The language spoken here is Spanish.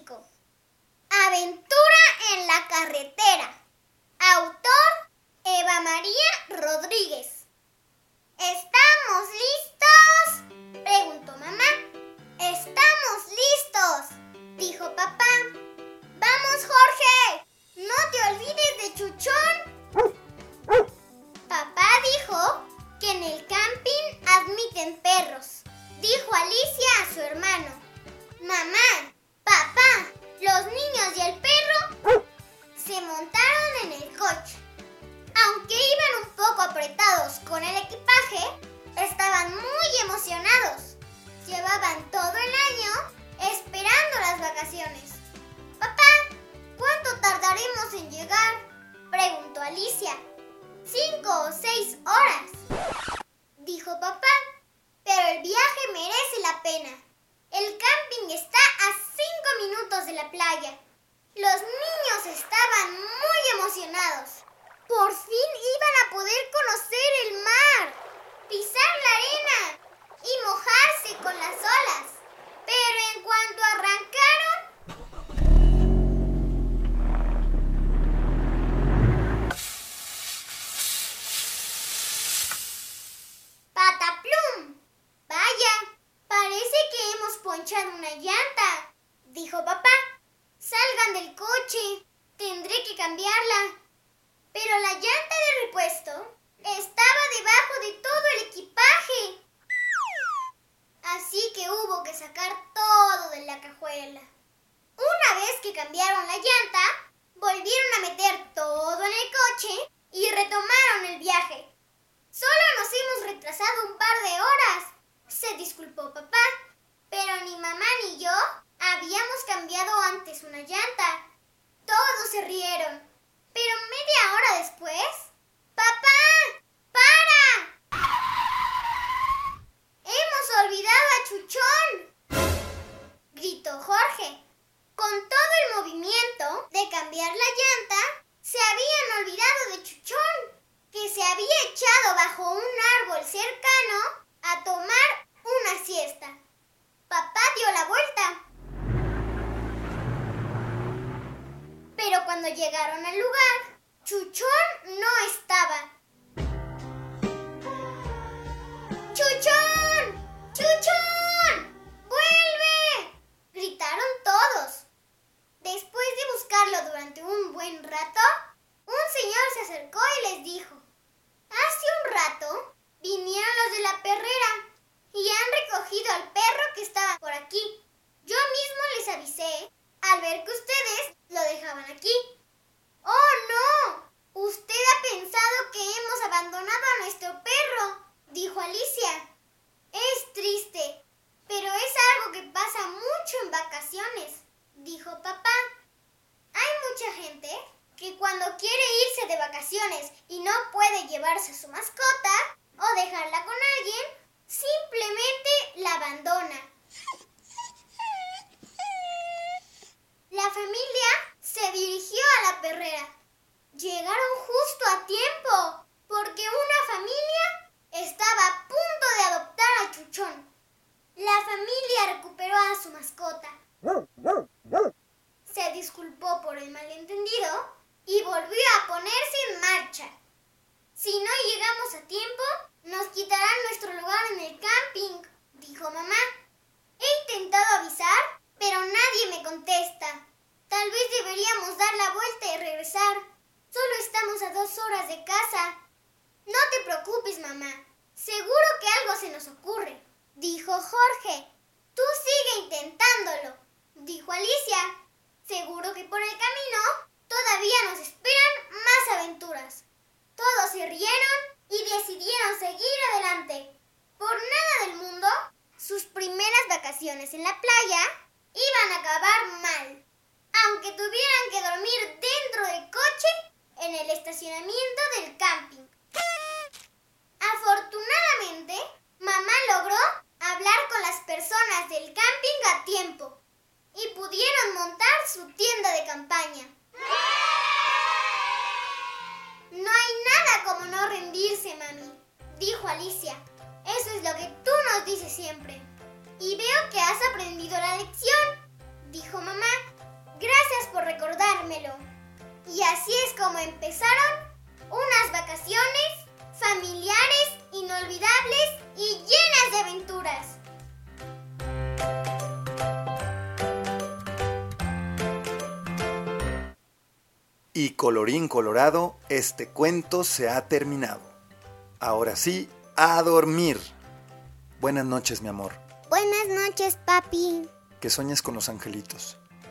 México. Aunque iban un poco apretados con el equipaje, estaban muy emocionados. Llevaban todo el año esperando las vacaciones. Papá, ¿cuánto tardaremos en llegar? Preguntó Alicia. Cinco o seis horas, dijo papá. Pero el viaje merece la pena. El camping está a cinco minutos de la playa. Los niños estaban muy emocionados. Por fin iban a poder conocer el mar, pisar la arena y mojarse con las olas. Pero en cuanto arrancaron, ¡Pataplum! Vaya, parece que hemos ponchado una llanta, dijo papá. Salgan del coche, tendré que cambiarla. Pero la llanta de repuesto estaba debajo de todo el equipaje. Así que hubo que sacar todo de la cajuela. Una vez que cambiaron la volvieron a meter todo en el coche y retomaron el viaje. Solo nos hemos retrasado un par de horas, se disculpó papá. Pero ni mamá ni yo cercano a tomar una siesta. Papá dio la vuelta. Pero cuando llegaron al lugar, Chuchón no estaba. ¡Chuchón! ¡Chuchón! ¡Vuelve! Gritaron todos. Después de buscarlo durante un buen rato, un señor se acercó y les dijo, Hace un rato vinieron los de la perrera y han recogido al perro que estaba por aquí. Yo mismo les avisé al ver que ustedes lo dejaban aquí. ¡Oh, no! Usted ha pensado que hemos abandonado a nuestro perro, dijo Alicia. Es triste, pero es algo que pasa mucho en vacaciones, dijo papá. Hay mucha gente que cuando quiere irse de vacaciones y no puede llevarse a su mascota o dejarla con alguien, simplemente la abandona. La familia se dirigió a la perrera. Llegaron justo a tiempo, porque una familia estaba a punto de adoptar a Chuchón. La familia recuperó a su mascota. Se disculpó por el malentendido y volvió a ponerse en marcha. Si no llegamos a tiempo, nos quitarán nuestro lugar en el camping, dijo mamá. He intentado avisar, pero nadie me contesta. Deberíamos dar la vuelta y regresar. Solo estamos a dos horas de casa. No te preocupes, mamá. Seguro que algo se nos ocurre, dijo Jorge. Tú sigue intentándolo, dijo Alicia. Seguro que por el camino todavía nos esperan más aventuras. Todos seguir adelante. Por nada del mundo, sus primeras vacaciones en la playa iban a acabar mal, aunque tuvieran que dormir dentro del coche en el estacionamiento del camping. Afortunadamente, mamá logró hablar con las personas del camping a tiempo y pudieron montar su tienda de campaña. No hay nada como no rendirse, mami, dijo Alicia. Eso es lo que tú nos dices siempre. Y veo que has aprendido la lección, dijo mamá. Gracias por recordármelo. Y así es como empezaron unas vacaciones familiares, inolvidables y llenas de aventuras. Y colorín colorado, este cuento se ha terminado. Ahora sí, a dormir. Buenas noches, mi amor. Buenas noches, papi. Que sueñes con los angelitos.